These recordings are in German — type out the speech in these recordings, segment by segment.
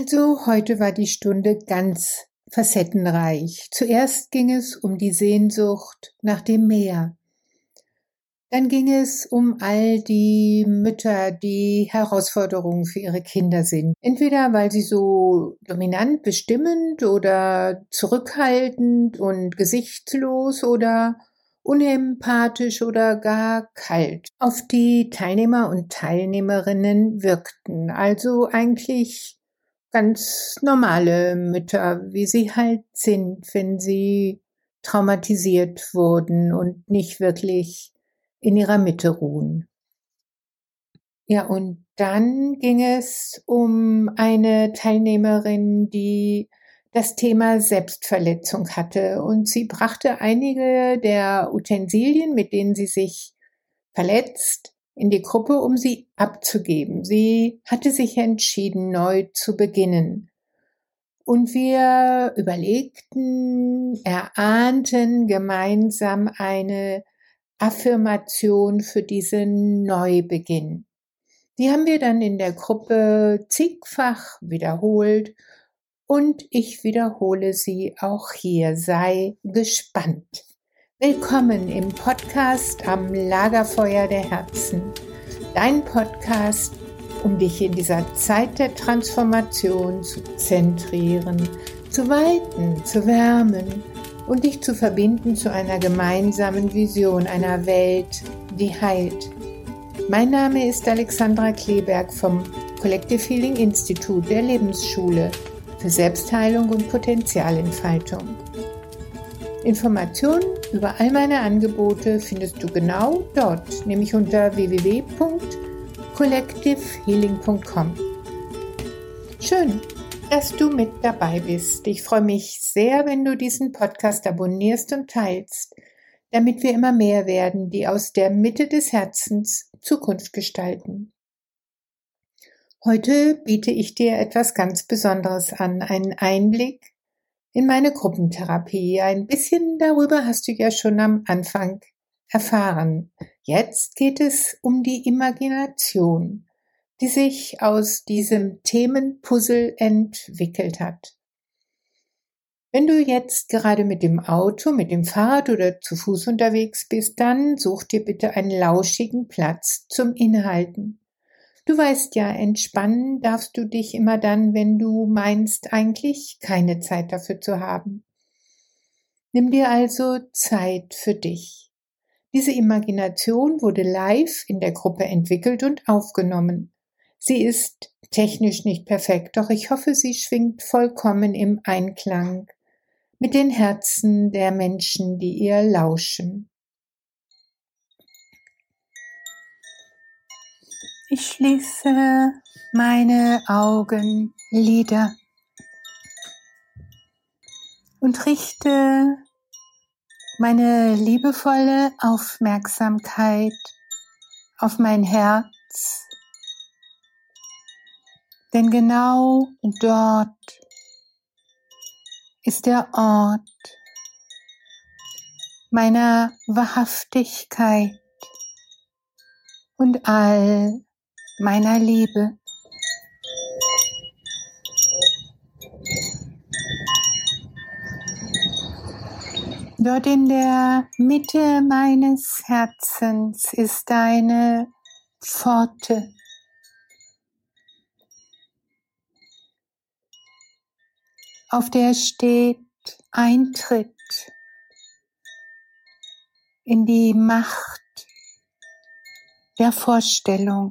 Also heute war die Stunde ganz facettenreich. Zuerst ging es um die Sehnsucht nach dem Meer. Dann ging es um all die Mütter, die Herausforderungen für ihre Kinder sind. Entweder weil sie so dominant, bestimmend oder zurückhaltend und gesichtslos oder unempathisch oder gar kalt auf die Teilnehmer und Teilnehmerinnen wirkten. Also eigentlich ganz normale Mütter, wie sie halt sind, wenn sie traumatisiert wurden und nicht wirklich in ihrer Mitte ruhen. Ja, und dann ging es um eine Teilnehmerin, die das Thema Selbstverletzung hatte und sie brachte einige der Utensilien, mit denen sie sich verletzt, in die Gruppe, um sie abzugeben. Sie hatte sich entschieden, neu zu beginnen. Und wir überlegten, erahnten gemeinsam eine Affirmation für diesen Neubeginn. Die haben wir dann in der Gruppe zigfach wiederholt und ich wiederhole sie auch hier. Sei gespannt. Willkommen im Podcast am Lagerfeuer der Herzen. Dein Podcast, um dich in dieser Zeit der Transformation zu zentrieren, zu weiten, zu wärmen und dich zu verbinden zu einer gemeinsamen Vision einer Welt, die heilt. Mein Name ist Alexandra Kleberg vom Collective Healing Institute der Lebensschule für Selbstheilung und Potenzialentfaltung. Informationen über all meine Angebote findest du genau dort, nämlich unter www.collectivehealing.com. Schön, dass du mit dabei bist. Ich freue mich sehr, wenn du diesen Podcast abonnierst und teilst, damit wir immer mehr werden, die aus der Mitte des Herzens Zukunft gestalten. Heute biete ich dir etwas ganz Besonderes an, einen Einblick in meine Gruppentherapie. Ein bisschen darüber hast du ja schon am Anfang erfahren. Jetzt geht es um die Imagination die sich aus diesem Themenpuzzle entwickelt hat. Wenn du jetzt gerade mit dem Auto, mit dem Fahrrad oder zu Fuß unterwegs bist, dann such dir bitte einen lauschigen Platz zum Inhalten. Du weißt ja, entspannen darfst du dich immer dann, wenn du meinst eigentlich keine Zeit dafür zu haben. Nimm dir also Zeit für dich. Diese Imagination wurde live in der Gruppe entwickelt und aufgenommen. Sie ist technisch nicht perfekt, doch ich hoffe, sie schwingt vollkommen im Einklang mit den Herzen der Menschen, die ihr lauschen. Ich schließe meine Augenlider und richte meine liebevolle Aufmerksamkeit auf mein Herz. Denn genau dort ist der Ort meiner Wahrhaftigkeit und all meiner Liebe. Dort in der Mitte meines Herzens ist eine Pforte auf der steht Eintritt in die Macht der Vorstellung.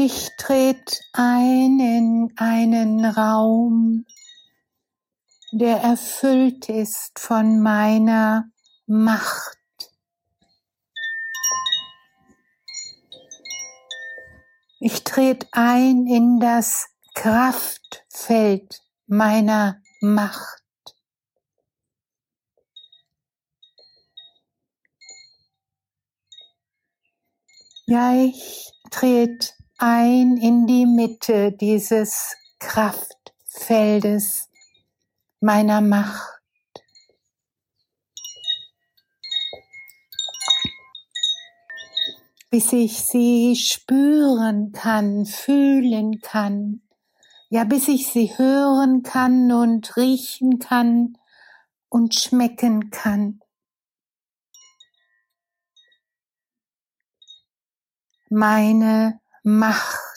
Und ich trete ein in einen Raum, der erfüllt ist von meiner Macht. Ich trete ein in das Kraftfeld meiner Macht. Ja, ich trete ein in die Mitte dieses Kraftfeldes meiner Macht. bis ich sie spüren kann, fühlen kann, ja bis ich sie hören kann und riechen kann und schmecken kann. Meine Macht.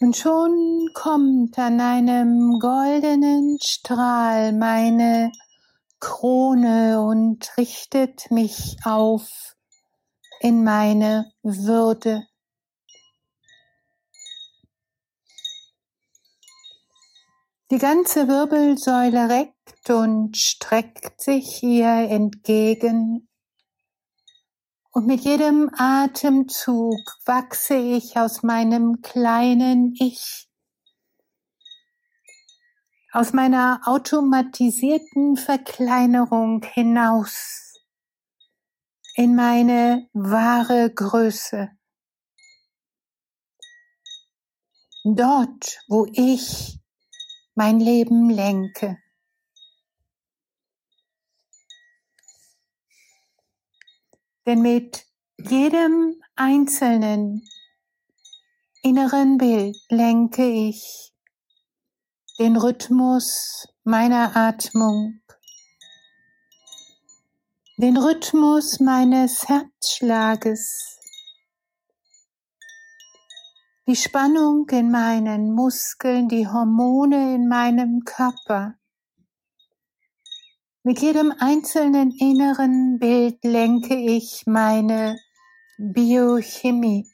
Und schon kommt an einem goldenen Strahl meine Krone und richtet mich auf in meine Würde. Die ganze Wirbelsäule reckt und streckt sich ihr entgegen und mit jedem Atemzug wachse ich aus meinem kleinen Ich, aus meiner automatisierten Verkleinerung hinaus in meine wahre Größe. Dort, wo ich mein Leben lenke. Denn mit jedem einzelnen inneren Bild lenke ich den Rhythmus meiner Atmung, den Rhythmus meines Herzschlages, die Spannung in meinen Muskeln, die Hormone in meinem Körper, mit jedem einzelnen inneren Bild lenke ich meine Biochemie.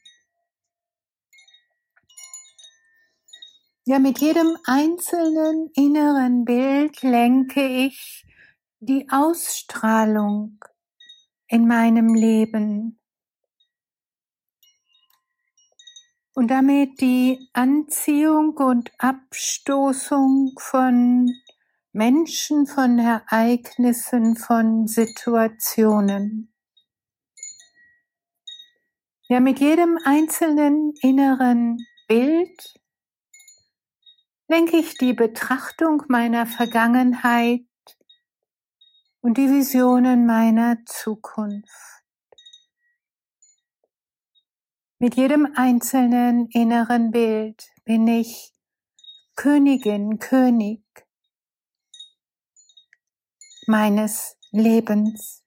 Ja, mit jedem einzelnen inneren Bild lenke ich die Ausstrahlung in meinem Leben und damit die Anziehung und Abstoßung von Menschen von Ereignissen, von Situationen. Ja, mit jedem einzelnen inneren Bild lenke ich die Betrachtung meiner Vergangenheit und die Visionen meiner Zukunft. Mit jedem einzelnen inneren Bild bin ich Königin, König meines Lebens.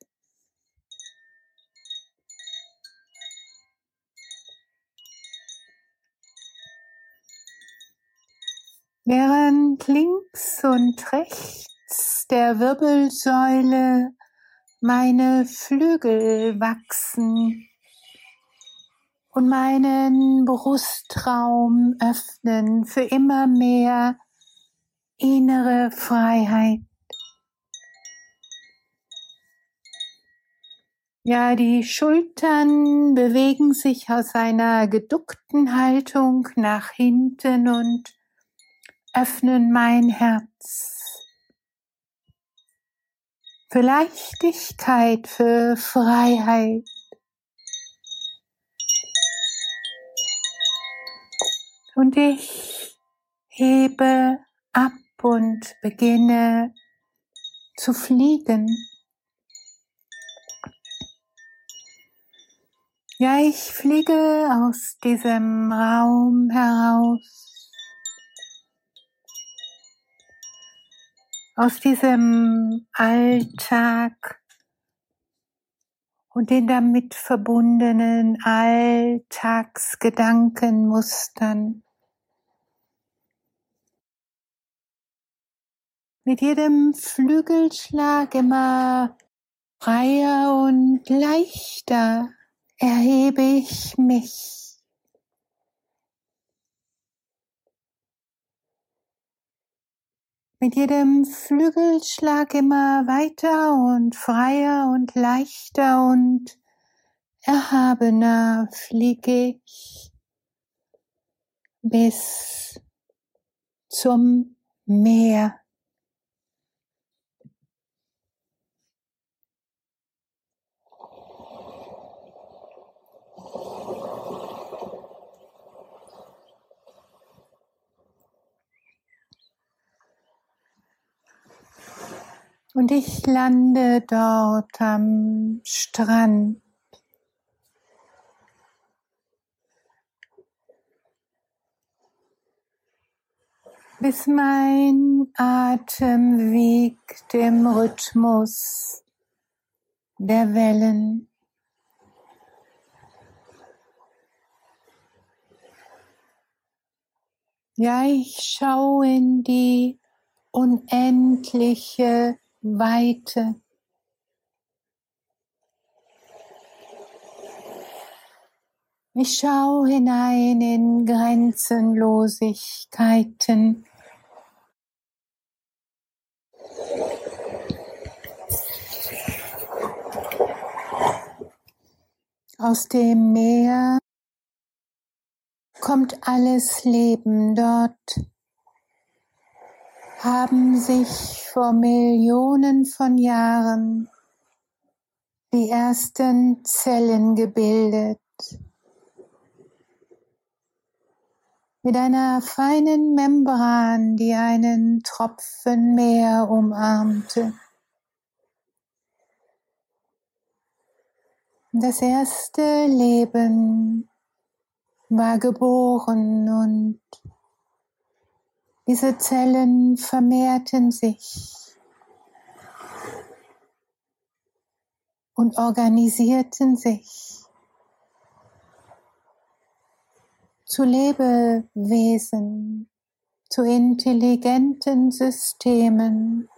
Während links und rechts der Wirbelsäule meine Flügel wachsen und meinen Brustraum öffnen für immer mehr innere Freiheit. Ja, die Schultern bewegen sich aus einer geduckten Haltung nach hinten und öffnen mein Herz. Für Leichtigkeit, für Freiheit. Und ich hebe ab und beginne zu fliegen. Ja, ich fliege aus diesem Raum heraus, aus diesem Alltag und den damit verbundenen Alltagsgedankenmustern. Mit jedem Flügelschlag immer freier und leichter erhebe ich mich. Mit jedem Flügelschlag immer weiter und freier und leichter und erhabener fliege ich bis zum Meer. Und ich lande dort am Strand. bis mein Atem wiegt im Rhythmus der Wellen. Ja, ich schaue in die unendliche Weite. Ich schaue hinein in Grenzenlosigkeiten. Aus dem Meer kommt alles Leben dort, haben sich vor Millionen von Jahren die ersten Zellen gebildet. mit einer feinen Membran, die einen Tropfen Meer umarmte. Das erste Leben war geboren und diese Zellen vermehrten sich und organisierten sich. zu Lebewesen, zu intelligenten Systemen.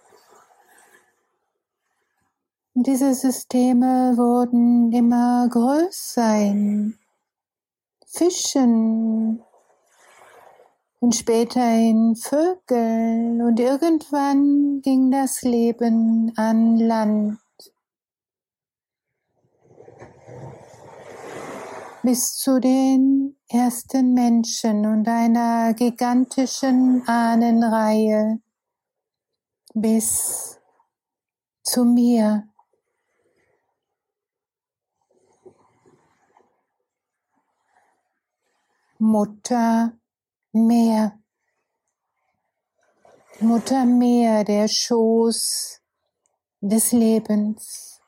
Und diese Systeme wurden immer größer in Fischen und später in Vögel und irgendwann ging das Leben an Land. bis zu den ersten Menschen und einer gigantischen Ahnenreihe bis zu mir. Mutter Meer. Mutter Meer, der Schoß des Lebens.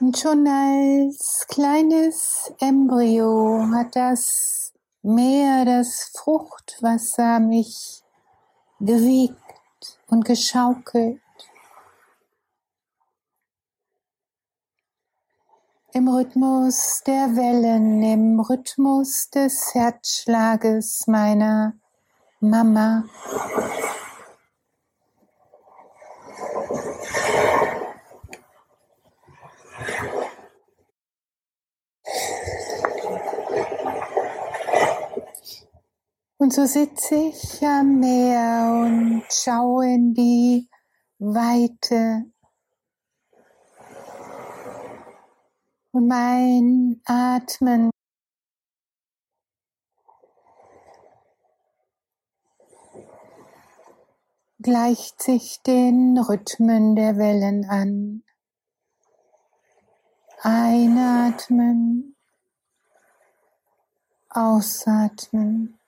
Und schon als kleines Embryo hat das Meer, das Fruchtwasser mich gewiegt und geschaukelt. Im Rhythmus der Wellen, im Rhythmus des Herzschlages meiner Mama. Und so sitze ich am Meer und schaue in die Weite. Und mein Atmen gleicht sich den Rhythmen der Wellen an. Einatmen, ausatmen.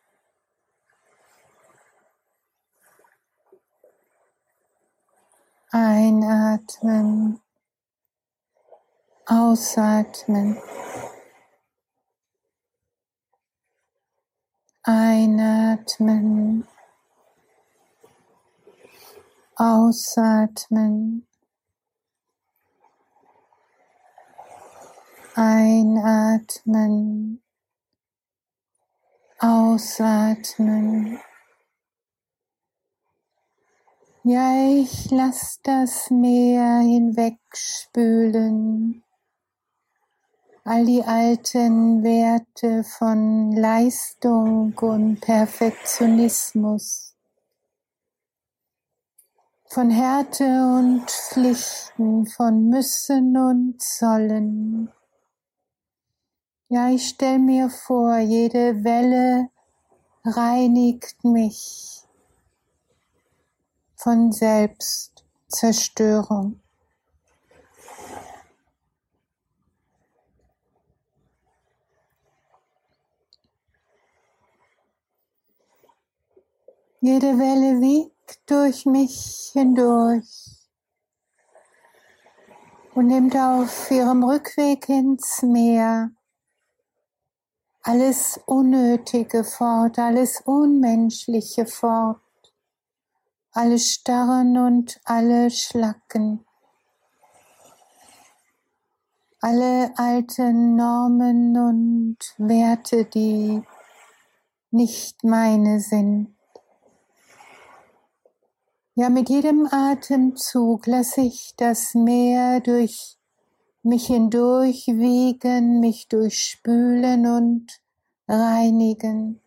Einatmen, ausatmen. Einatmen, ausatmen. Einatmen, ausatmen. Ja, ich lass das Meer hinwegspülen. All die alten Werte von Leistung und Perfektionismus, von Härte und Pflichten, von Müssen und Sollen. Ja, ich stell mir vor, jede Welle reinigt mich von Selbstzerstörung. Jede Welle wiegt durch mich hindurch und nimmt auf ihrem Rückweg ins Meer alles Unnötige fort, alles Unmenschliche fort, alle Starren und alle Schlacken, alle alten Normen und Werte, die nicht meine sind. Ja, mit jedem Atemzug lasse ich das Meer durch mich hindurch wiegen, mich durchspülen und reinigen.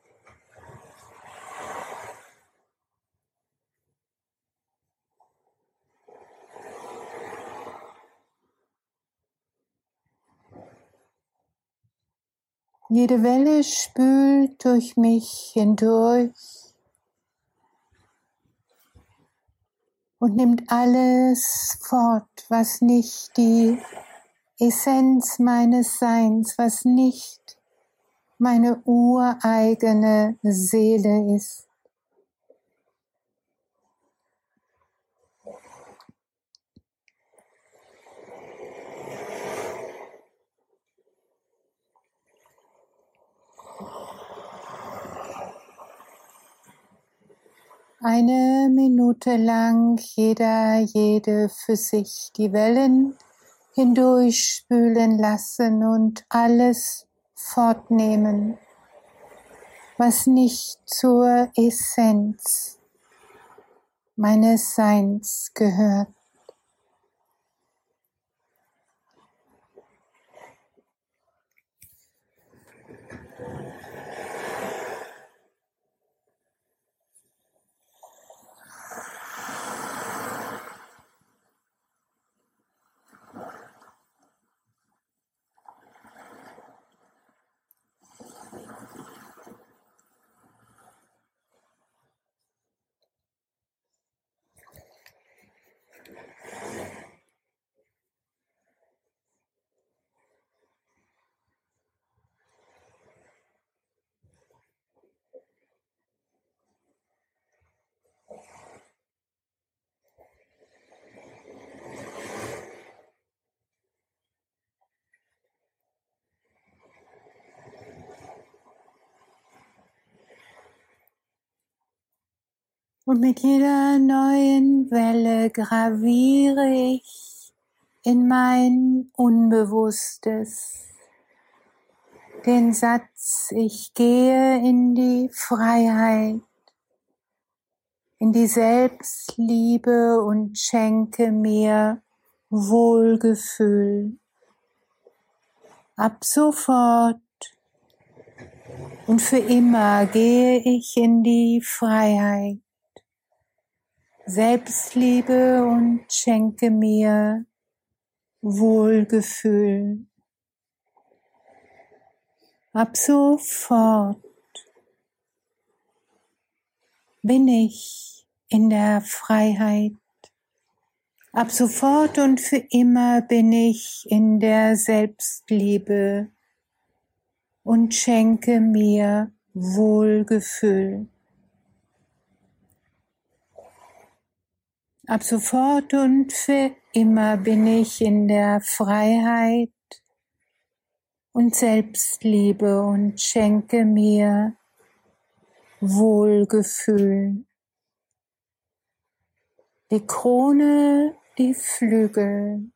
Jede Welle spült durch mich hindurch und nimmt alles fort, was nicht die Essenz meines Seins, was nicht meine ureigene Seele ist. Eine Minute lang jeder, jede für sich die Wellen hindurchspülen lassen und alles fortnehmen, was nicht zur Essenz meines Seins gehört. Und mit jeder neuen Welle graviere ich in mein Unbewusstes den Satz, ich gehe in die Freiheit, in die Selbstliebe und schenke mir Wohlgefühl. Ab sofort und für immer gehe ich in die Freiheit. Selbstliebe und schenke mir Wohlgefühl. Ab sofort bin ich in der Freiheit. Ab sofort und für immer bin ich in der Selbstliebe und schenke mir Wohlgefühl. Ab sofort und für immer bin ich in der Freiheit und Selbstliebe und schenke mir Wohlgefühl. Die Krone, die Flügel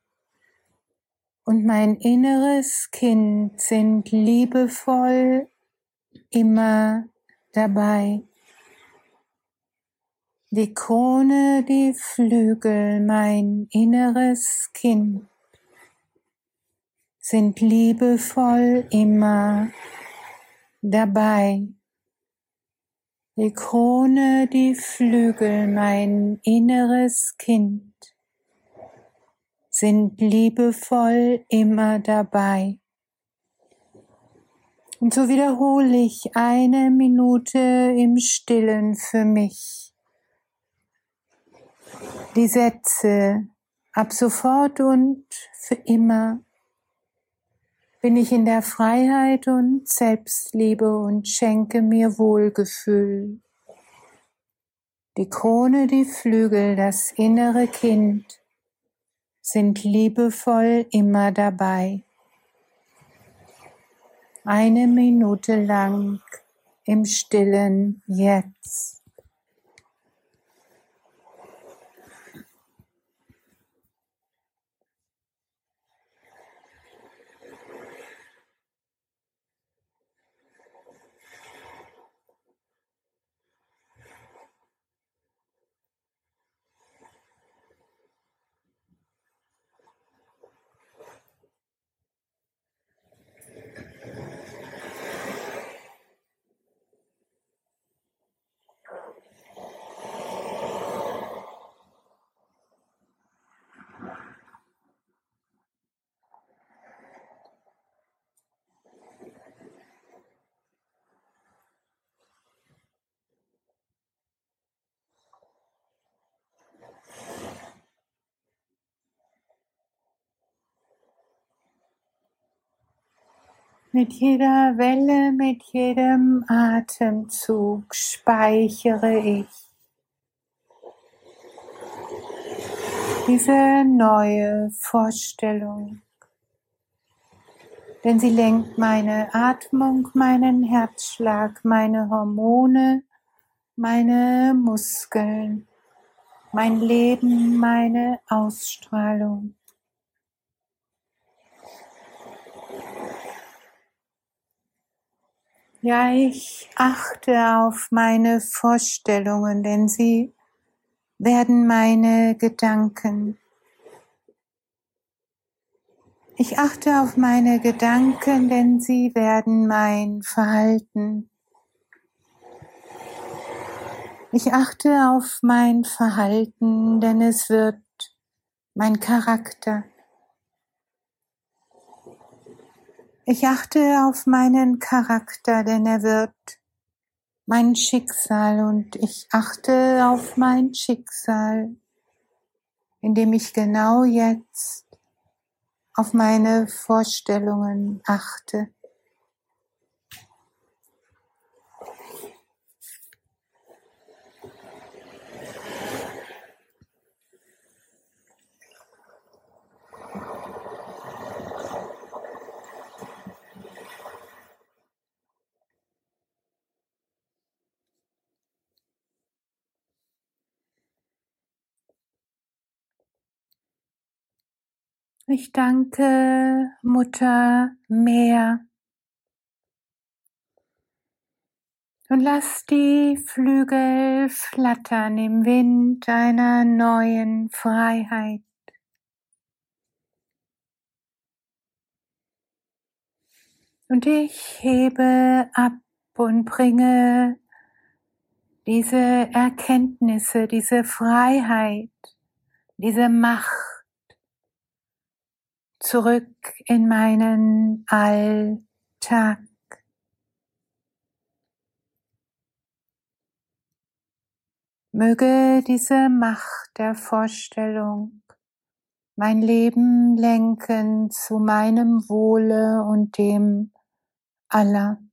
und mein inneres Kind sind liebevoll immer dabei. Die Krone, die Flügel, mein inneres Kind sind liebevoll immer dabei. Die Krone, die Flügel, mein inneres Kind sind liebevoll immer dabei. Und so wiederhole ich eine Minute im Stillen für mich die Sätze ab sofort und für immer bin ich in der Freiheit und Selbstliebe und schenke mir Wohlgefühl. Die Krone, die Flügel, das innere Kind sind liebevoll immer dabei. Eine Minute lang im stillen Jetzt. Mit jeder Welle, mit jedem Atemzug speichere ich diese neue Vorstellung. Denn sie lenkt meine Atmung, meinen Herzschlag, meine Hormone, meine Muskeln, mein Leben, meine Ausstrahlung. Ja, ich achte auf meine Vorstellungen, denn sie werden meine Gedanken. Ich achte auf meine Gedanken, denn sie werden mein Verhalten. Ich achte auf mein Verhalten, denn es wird mein Charakter. Ich achte auf meinen Charakter, denn er wird mein Schicksal und ich achte auf mein Schicksal, indem ich genau jetzt auf meine Vorstellungen achte. Ich danke Mutter Meer. Und lass die Flügel flattern im Wind einer neuen Freiheit. Und ich hebe ab und bringe diese Erkenntnisse, diese Freiheit, diese Macht zurück in meinen Alltag. Möge diese Macht der Vorstellung mein Leben lenken zu meinem Wohle und dem aller.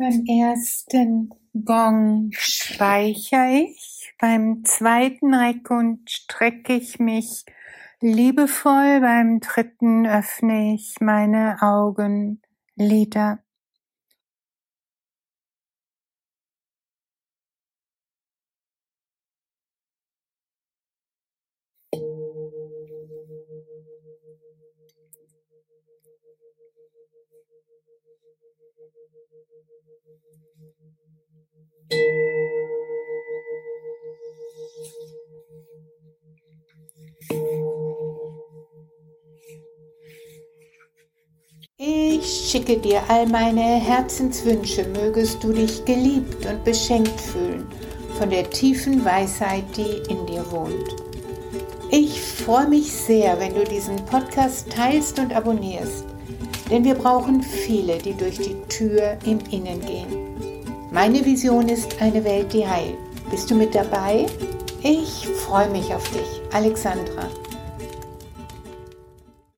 Beim ersten Gong speichere ich, beim zweiten Reck und strecke ich mich liebevoll, beim dritten öffne ich meine Augenlider. Ich schicke dir all meine Herzenswünsche, mögest du dich geliebt und beschenkt fühlen von der tiefen Weisheit, die in dir wohnt. Ich freue mich sehr, wenn du diesen Podcast teilst und abonnierst. Denn wir brauchen viele, die durch die Tür im Innen gehen. Meine Vision ist eine Welt, die heilt. Bist du mit dabei? Ich freue mich auf dich, Alexandra.